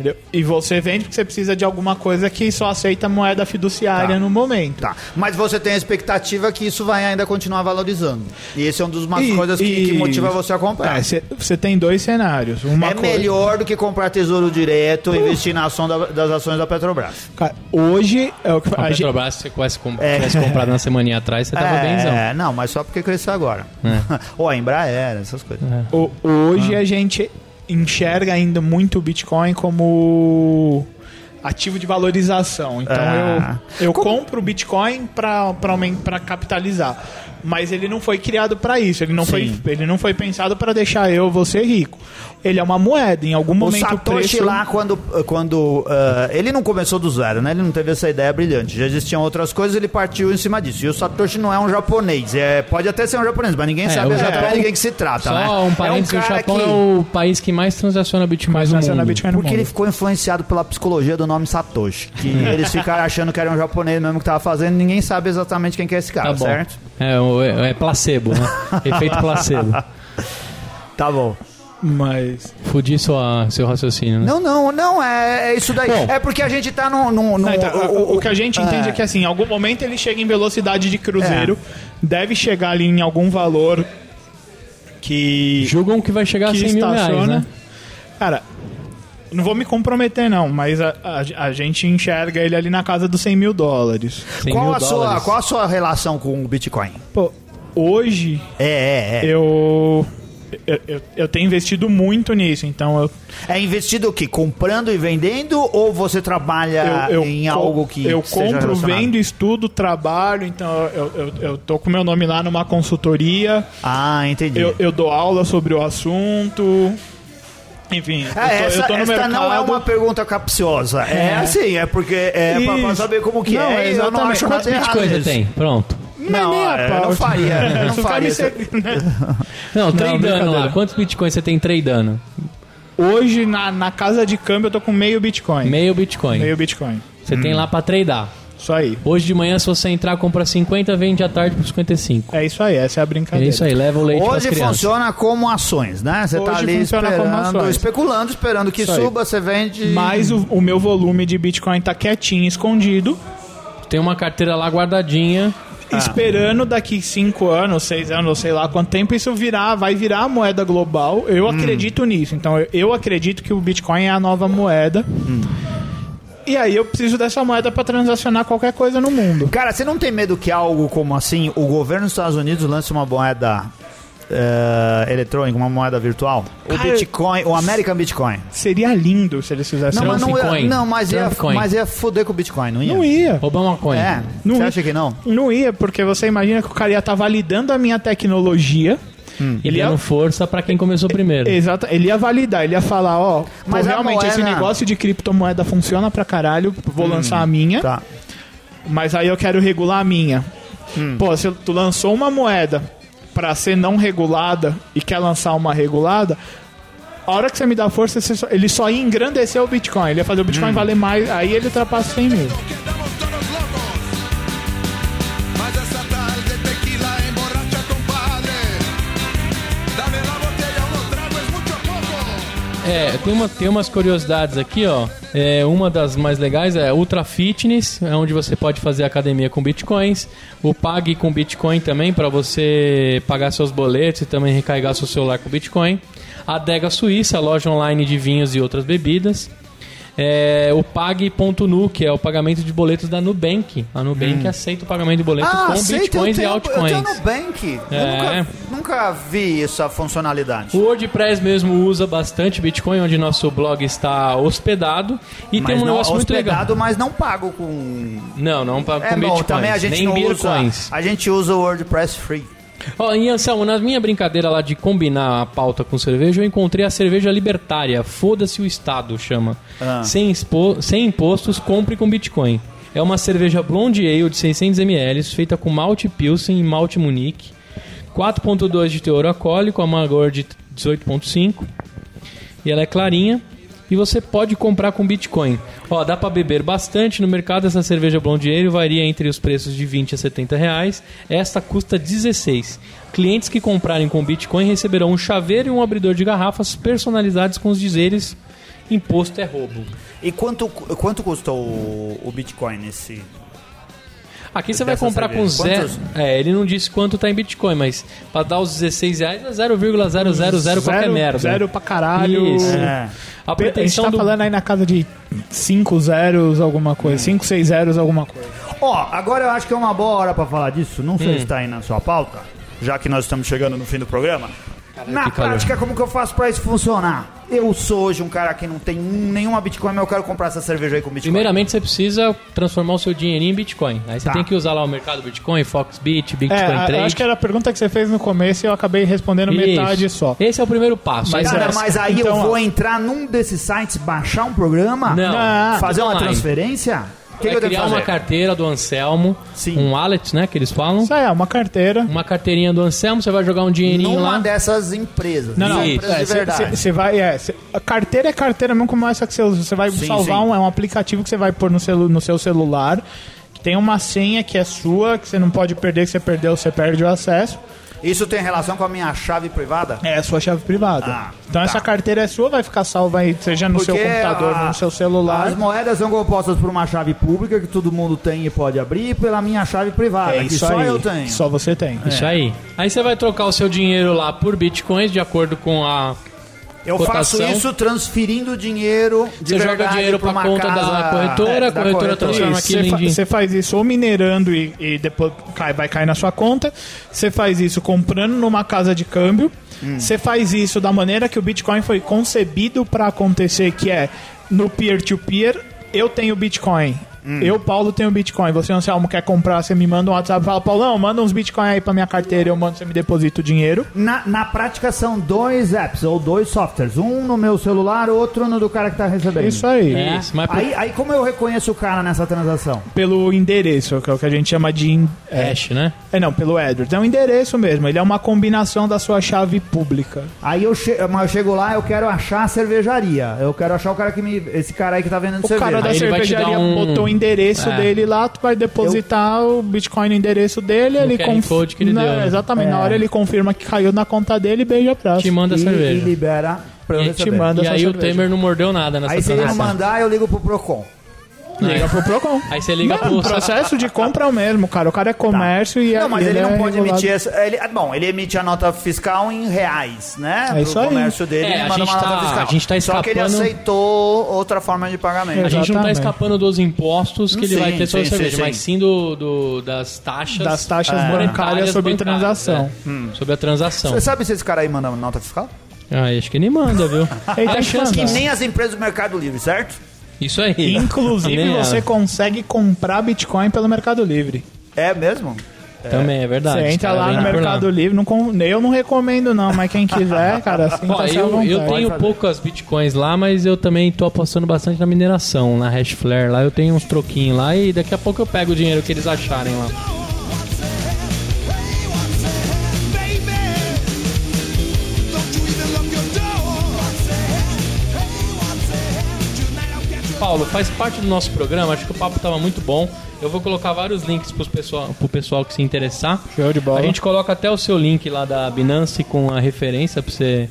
Entendeu? E você vende porque você precisa de alguma coisa que só aceita moeda fiduciária Tá. no momento. Tá. Mas você tem a expectativa que isso vai ainda continuar valorizando. E esse é uma das E- coisas que, e- que motiva você a comprar. É, Você você tem dois cenários. Uma é coisa- melhor do que comprar tesouro direto e investir na ação da- das ações da Petrobras. Cara, hoje é o que A Petrobras, se você tivesse com- É. tivesse comprado na semana atrás, você tava benzão. é, não, mas só porque cresceu agora. Ou a Embraer, essas coisas. o- hoje a gente enxerga ainda muito o Bitcoin como ativo de valorização. Então Ah. eu, eu compro o Bitcoin para capitalizar. Mas ele não foi criado para isso. Ele não, foi, ele não foi pensado para deixar eu você rico. Ele é uma moeda. Em algum O momento Satoshi preço... lá, quando. quando ah, ele não começou do zero, né? Ele não teve essa ideia brilhante. Já existiam outras coisas, ele partiu em cima disso. E o Satoshi não é um japonês. É, pode até ser um japonês, mas ninguém É, sabe o exatamente Japão- de quem que se trata, Só né? um parênteses, é um o Japão que, é o país que mais transaciona Bitcoin mais no mundo. Bitcoin no Porque ele mundo. ficou influenciado pela psicologia do nome Satoshi. Que eles ficaram achando que era um japonês mesmo que tava fazendo, ninguém sabe exatamente quem que é esse cara, Tá certo? É, o- é, é placebo, né? Efeito placebo. Tá bom. Mas... Fudi sua, seu raciocínio, né? Não, não, não, é, é isso daí. Bom. é porque a gente tá num. num, num- Não, então, o, o que a gente entende é é. que assim, em algum momento ele chega em velocidade de cruzeiro, deve chegar ali em algum valor que Julgam que vai chegar a que 100 mil reais, né? Cara, não vou me comprometer não, mas a, a- a gente enxerga ele ali na casa dos 100 mil dólares. 100 Qual mil a, sua, dólares. qual a sua relação com o Bitcoin? Pô, hoje É, é, é. eu eu, eu, eu tenho investido muito nisso, então eu, É investido o quê? Comprando e vendendo ou você trabalha eu, eu em algo que eu seja compro, vendo, estudo, trabalho, então eu, eu, eu tô com meu nome lá numa consultoria, Ah, entendi. eu, eu dou aula sobre o assunto, enfim, eu tô, É, essa eu tô no essa mercado. não é uma pergunta capciosa. É, É. assim, é porque é pra, pra Isso. saber como que Não, é. Eu não exatamente. acho Quantos bitcoins você nisso. tem? Pronto. Não, nem a é, eu não faria. Não Não faria. isso. Não, tradando brincadeira. lá. Quantos bitcoins você tem tradando? Hoje, na, na casa de câmbio, eu tô com meio Bitcoin. Meio bitcoin. Meio Bitcoin. Você tem lá pra tradar. Isso aí. Hoje de manhã, se você entrar, compra 50, vende à tarde por 55. É isso aí, essa é a É brincadeira. isso aí, leva o leite Hoje crianças. funciona como ações, né? Você tá Hoje ali funciona como esperando, ações. especulando, esperando que Isso aí. suba, você vende. Mas o, o meu volume de Bitcoin tá quietinho, escondido, Tem uma carteira lá guardadinha. Ah. esperando daqui 5 anos, 6 anos, sei lá quanto tempo isso virar, vai virar a moeda global. Eu Hum. acredito nisso. Então eu, eu acredito que o Bitcoin é a nova moeda. E aí eu preciso dessa moeda para transacionar qualquer coisa no mundo. Cara, você não tem medo que algo como assim, o governo dos Estados Unidos lance uma moeda eh, eletrônica, uma moeda virtual? O Cara, Bitcoin, o American Bitcoin. Seria lindo se eles fizessem Não, mas não, ia, não mas, ia, Trump mas ia foder com o Bitcoin, não ia? Não ia. Obama Coin. É, Não você ia. acha que não? Não ia, porque você imagina que o cara ia estar validando a minha tecnologia. Hum. E Ele ia, dando força pra quem começou primeiro. exato, ele ia validar, ele ia falar, ó, Mas pô, a realmente esse moeda- negócio de criptomoeda funciona pra caralho, vou lançar a minha, Tá. mas aí eu quero regular a minha. Hum. Pô, se tu lançou uma moeda pra ser não regulada e quer lançar uma regulada, a hora que você me dá força, ele só ia engrandecer o Bitcoin, ele ia fazer o Hum. Bitcoin valer mais, aí ele ultrapassa 100 mil. É, tem, uma, tem umas curiosidades aqui, ó. É, uma das mais legais é Ultra Fitness, é onde você pode fazer academia com bitcoins. O Pague com Bitcoin também, para você pagar seus boletos e também recarregar seu celular com Bitcoin. A Adega Suíça, loja online de vinhos e outras bebidas. É, o Pague.nu, que é o pagamento de boletos da Nubank. A Nubank aceita o pagamento de boletos com Hum. aceita, bitcoins eu e tenho, altcoins. Eu tenho Nubank. É. Eu nunca, nunca vi essa funcionalidade. O WordPress mesmo usa bastante Bitcoin, onde nosso blog está hospedado. E tem mas um não, negócio muito legal. hospedado, mas não pago com... Não, não pa- com É bom, Bitcoins, também a gente nem não Bitcoins. usa... A gente usa o WordPress free. Ó, e Anselmo, na minha brincadeira lá de combinar a pauta com cerveja, eu encontrei a cerveja libertária. Foda-se o Estado, chama. Ah. Sem, expo- sem impostos, compre com Bitcoin. É uma cerveja blonde ale de 600ml, feita com malte Pilsen e malte Munique. 4.2 de teor alcoólico, amargor de 18.5. E ela é clarinha. E você pode comprar com Bitcoin. Ó, dá pra beber bastante. No mercado, essa cerveja Blonde Ale varia entre os preços de 20 a 70 reais. Esta custa 16. Clientes que comprarem com Bitcoin receberão um chaveiro e um abridor de garrafas personalizados com os dizeres Imposto é roubo. E quanto, quanto custou o, o Bitcoin nesse... Aqui você vai comprar com zero. É, ele não disse quanto tá em Bitcoin, mas pra dar os 16 reais é 0,000 qualquer zero, merda. Zero pra caralho. Isso. É. A A gente tá do... falando aí na casa de 5 zeros, alguma coisa. 5, 6 zeros, alguma coisa. Ó, agora eu acho que é uma boa hora pra falar disso. Não Hum. sei se tá aí na sua pauta, já que nós estamos chegando no fim do programa. Na que calor. prática, como que eu faço pra isso funcionar? Eu sou hoje um cara que não tem um- nenhuma Bitcoin, mas eu quero comprar essa cerveja aí com Bitcoin. Primeiramente, você precisa transformar o seu dinheirinho em Bitcoin. Aí você Tá. tem que usar lá o mercado Bitcoin, Foxbit, Bitcoin É, a- Trade. eu acho que era a pergunta que você fez no começo e eu acabei respondendo Isso. metade só. Esse é o primeiro passo. Mas Aí Cara, você- mas aí Então, eu vou ó. entrar num desses sites, baixar um programa, Não. Não. fazer uma online. transferência? Devo criar uma carteira do Anselmo, Sim. um wallet, né, que eles falam. Isso aí é uma carteira. Uma carteirinha do Anselmo, você vai jogar um dinheirinho Numa lá. dessas empresas. Não, não. Empresas de verdade. Você vai. É, cê- a carteira é carteira mesmo como essa que você usa. Você vai Sim, salvar sim. Um, é um aplicativo que você vai pôr no, celu, no seu celular. Que tem uma senha que é sua, que você não pode perder, que você perdeu, você perde o acesso. Isso tem relação com a minha chave privada? É a sua chave privada. Ah, então tá. essa carteira é sua, vai ficar salva aí, seja no seu Porque computador, a- no seu celular. As moedas são compostas por uma chave pública que todo mundo tem e pode abrir e pela minha chave privada, É que só aí. eu tenho. Só você tem. Isso aí. Aí você vai trocar o seu dinheiro lá por bitcoins, de acordo com a Eu cotação. faço isso transferindo dinheiro de Você joga dinheiro pra uma conta da casa- corretora, é, a corretora transforma Isso, aquilo Você em fa- você faz isso ou minerando e, e depois cai, vai cair na sua conta. Você faz isso comprando numa casa de câmbio. Hum. Você faz isso da maneira que o Bitcoin foi concebido para acontecer, que é no peer-to-peer. Eu tenho Bitcoin. Hum. Eu, Paulo, tenho Bitcoin. Você, Anselmo, quer comprar, você me manda um WhatsApp e fala, Paulão, manda uns Bitcoin aí pra minha carteira, eu mando, você me deposita o dinheiro. Na, na prática são dois apps ou dois softwares. Um no meu celular, outro no do cara que tá recebendo. Isso aí. É, isso, mas Aí, aí como eu reconheço o cara nessa transação? Pelo endereço, que é o que a gente chama de. in- É, hash, né? é não, pelo address. É um endereço mesmo. Ele é uma combinação da sua chave pública. Aí eu, che mas eu chego lá, eu quero achar a cervejaria. Eu quero achar o cara que me. Esse cara aí que tá vendendo O cerveja. cara da Aí cervejaria um- botou o endereço É. dele lá, tu vai depositar o Bitcoin no endereço dele, ele QR conf- Code que ele na- deu, né? Exatamente, na É. hora ele confirma que caiu na conta dele e beija a praça. Te manda e, cerveja. e libera pra eu E receber. te manda E essa aí o cerveja. Temer não mordeu nada nessa Aí se ele não mandar, eu ligo pro Procon. Liga pro Procon. Aí você liga Não, pro... O processo de compra é o mesmo, cara. O cara é comércio e Não, mas ele, não é pode regulado. emitir essa. Ele, ah, bom, ele emite a nota fiscal em reais, né? É isso Pro aí. comércio dele, É, ele a manda gente uma tá- nota fiscal. a gente tá Só que ele escapando- aceitou outra forma de pagamento. A gente não tá Exatamente. escapando dos impostos que ele Sim, vai ter sobre a cerveja, sim, mas sim. do, do- das taxas... Das taxas é, bancárias sobre bancárias, transação. é, Sobre a transação. Você sabe se esse cara aí manda nota fiscal? Ah, acho que nem manda, viu? Ele tem que nem as empresas do Mercado Livre, certo? Isso aí. Inclusive, você ela. consegue comprar Bitcoin pelo Mercado Livre. É mesmo? Também é verdade. Você entra caras lá no por lá. Mercado Livre, não com- eu não recomendo não, mas quem quiser, cara, assim, Ó, tá eu, eu tenho poucas bitcoins lá, mas eu também tô apostando bastante na mineração, na Hashflare. Lá eu tenho uns troquinhos lá e daqui a pouco eu pego o dinheiro que eles acharem lá. Paulo, faz parte do nosso programa, acho que o papo tava muito bom. Eu vou colocar vários links pros pessoal, pro pessoal que se interessar. Show de bola. A gente coloca até o seu link lá da Binance com a referência pra você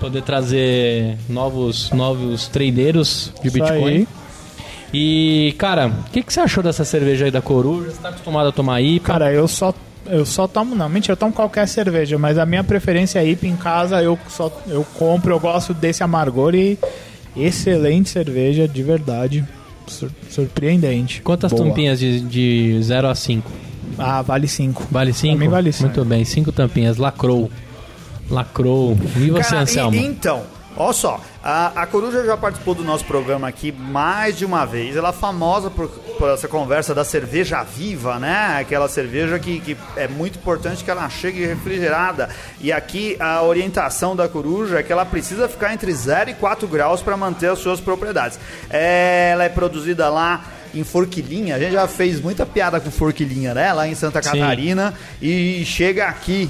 poder trazer novos, novos tradeiros de Isso Bitcoin. aí. E, cara, o que, que você achou dessa cerveja aí da Coruja? Você tá acostumado a tomar IPA? Cara, eu só eu só tomo, não, mentira, eu tomo qualquer cerveja, mas a minha preferência é IPA em casa, eu só eu compro, eu gosto desse amargor e excelente cerveja, de verdade. Sur- surpreendente. Quantas Boa. tampinhas de, de 0 a 5? Ah, vale 5. Vale 5? mim vale cinco. Muito bem, 5 tampinhas. Lacrou. Lacrou. E você, Cara, Anselmo? e- então, olha só, a, a Coruja já participou do nosso programa aqui mais de uma vez. Ela é famosa por, por essa conversa da cerveja viva, né? Aquela cerveja que, que é muito importante que ela chegue refrigerada. E aqui a orientação da Coruja é que ela precisa ficar entre 0 e 4 graus para manter as suas propriedades. É, ela é produzida lá em Forquilinha, a gente já fez muita piada com Forquilinha, né? Lá em Santa Sim. Catarina. E chega aqui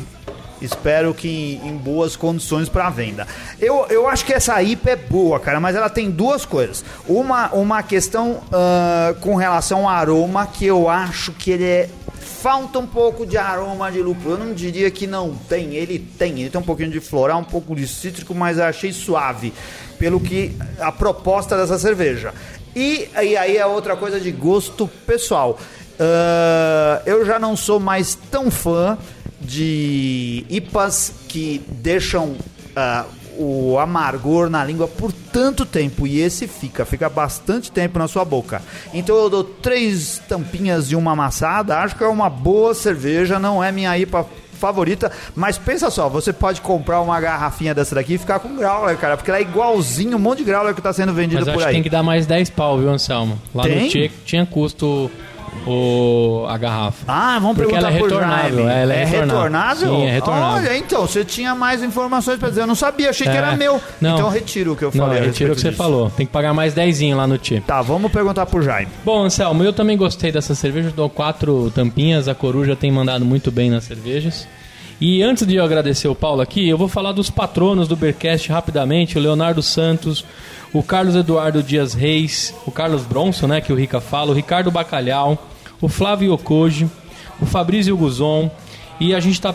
Espero que em, em boas condições para venda. Eu, eu acho que essa IPA é boa, cara, mas ela tem duas coisas. Uma, uma questão ah, com relação ao aroma que eu acho que ele é. Falta um pouco de aroma de lúpulo. Eu não diria que não tem. Ele tem. Ele tem um pouquinho de floral, um pouco de cítrico, mas achei suave. Pelo que a proposta dessa cerveja. E, e aí é outra coisa de gosto pessoal. Ah, eu já não sou mais tão fã de IPAs que deixam ah, o amargor na língua por tanto tempo e esse fica, fica bastante tempo na sua boca. Então eu dou três tampinhas de uma amassada, acho que é uma boa cerveja, não é minha IPA favorita, mas pensa só, você pode comprar uma garrafinha dessa daqui e ficar com growler, cara, porque ela é igualzinho um monte de growler que tá sendo vendido Mas por aí. tem que dar mais 10 pau, viu, Anselmo? Lá Tem? no Tchê tinha custo o, a garrafa. Ah, vamos Porque perguntar ela é retornável, Jaime. ela é retornável. retornável? Sim, é retornável. Olha, então, você tinha mais informações pra dizer. Eu não sabia, achei que É. era meu. Não. Então retiro o que eu Não, falei. eu retiro o que você disso. falou. Tem que pagar mais 10 lá no Tchê. Tá, vamos perguntar pro Jaime. Bom, Anselmo, eu também gostei dessa cerveja. Dou quatro tampinhas. A Coruja tem mandado muito bem nas cervejas. E antes de eu agradecer o Paulo aqui, eu vou falar dos patronos do Bercast rapidamente. O Leonardo Santos, o Carlos Eduardo Dias Reis, o Carlos Bronson, né, que o Rica fala, o Ricardo Bacalhau, o Flávio Okoji, o Fabrício Guzon E a gente está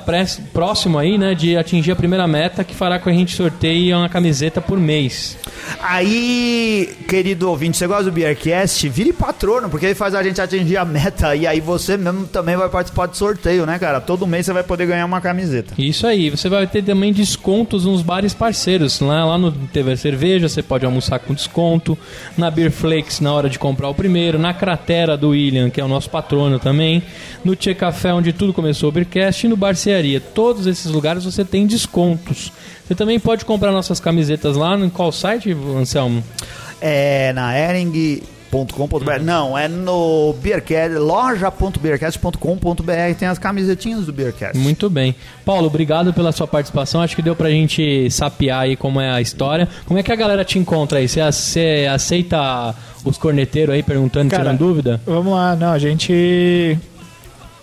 próximo aí, né, de atingir a primeira meta que fará com a gente sorteie uma camiseta por mês. Aí, querido ouvinte, você gosta do Beercast? Vire patrono, porque ele faz a gente atingir a meta. E aí você mesmo também vai participar do sorteio, né, cara? Todo mês você vai poder ganhar uma camiseta. Isso aí, você vai ter também descontos nos bares parceiros. Lá, lá no TV Cerveja você pode almoçar com desconto. Na Beer Flakes na hora de comprar o primeiro. Na Cratera do William, que é o nosso patrono também. No Tchê Café, onde tudo começou o Beercast. E no Barcearia. Todos esses lugares você tem descontos. Você também pode comprar nossas camisetas lá em qual site, Anselmo? É na ering.com.br. Não, é no Beercast, loja.beercast.com.br. Tem as camisetinhas do Beercast. Muito bem. Paulo, obrigado pela sua participação. Acho que deu pra gente sapear aí como é a história. Como é que a galera te encontra aí? Você aceita os corneteiros aí perguntando, Cara, tirando dúvida? Vamos lá, não, a gente.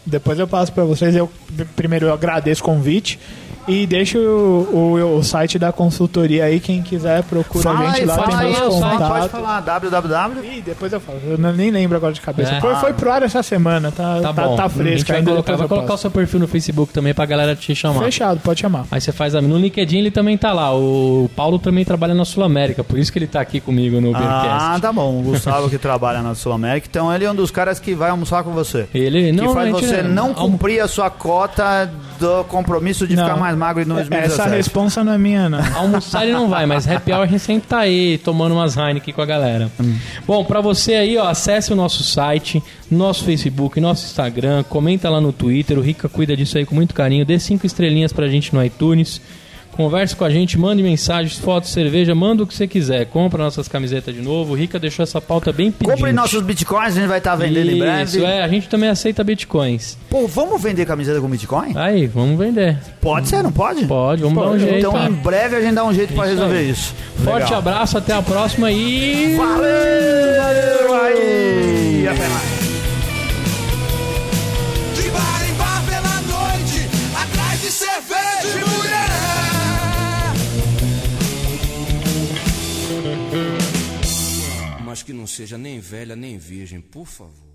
Depois eu passo pra vocês. Eu primeiro eu agradeço o convite e deixo o, o, o site da consultoria aí. Quem quiser procura Fala a gente aí, lá, fala tem aí, meus site, pode contatos. falar. www. Ih, depois eu falo. Eu não- nem lembro agora de cabeça. É. Foi, foi pro ar essa semana, tá, Tá, tá, tá a gente fresco. vai colocar, vai colocar o seu perfil no Facebook também pra galera te chamar. Fechado, pode chamar. Aí você faz a... No LinkedIn ele também tá lá. O Paulo também trabalha na Sul América, por isso que ele tá aqui comigo no Ah, Beercast. tá bom. O Gustavo que trabalha na Sul América. Então ele é um dos caras que vai almoçar com você. Ele que não, faz a gente você não almo- cumprir a sua cota do compromisso de Não. ficar mais magro em 2017. Essa responsa não é minha, não. Almoçar ele não vai, mas happy hour a gente sempre tá aí tomando umas Heineken com a galera. Hum. Bom, pra você aí, ó, acesse o nosso site, nosso Facebook, nosso Instagram, comenta lá no Twitter, o Rica cuida disso aí com muito carinho, dê cinco estrelinhas pra gente no iTunes. Converse com a gente, mande mensagens, fotos, cerveja, manda o que você quiser. Compra nossas camisetas de novo. O Rica deixou essa pauta bem pedinte. Compre nossos bitcoins, a gente vai estar vendendo em breve. Isso, é, a gente também aceita bitcoins. Pô, vamos vender camiseta com bitcoin? Aí, vamos vender. Pode ser, não pode? Pode, vamos dar um jeito. Então tá? em breve a gente dá um jeito Isso resolver aí. isso. Forte Legal. abraço, até a próxima e. Valeu, valeu aí. Até mais. Mas que não seja nem velha nem virgem, por favor.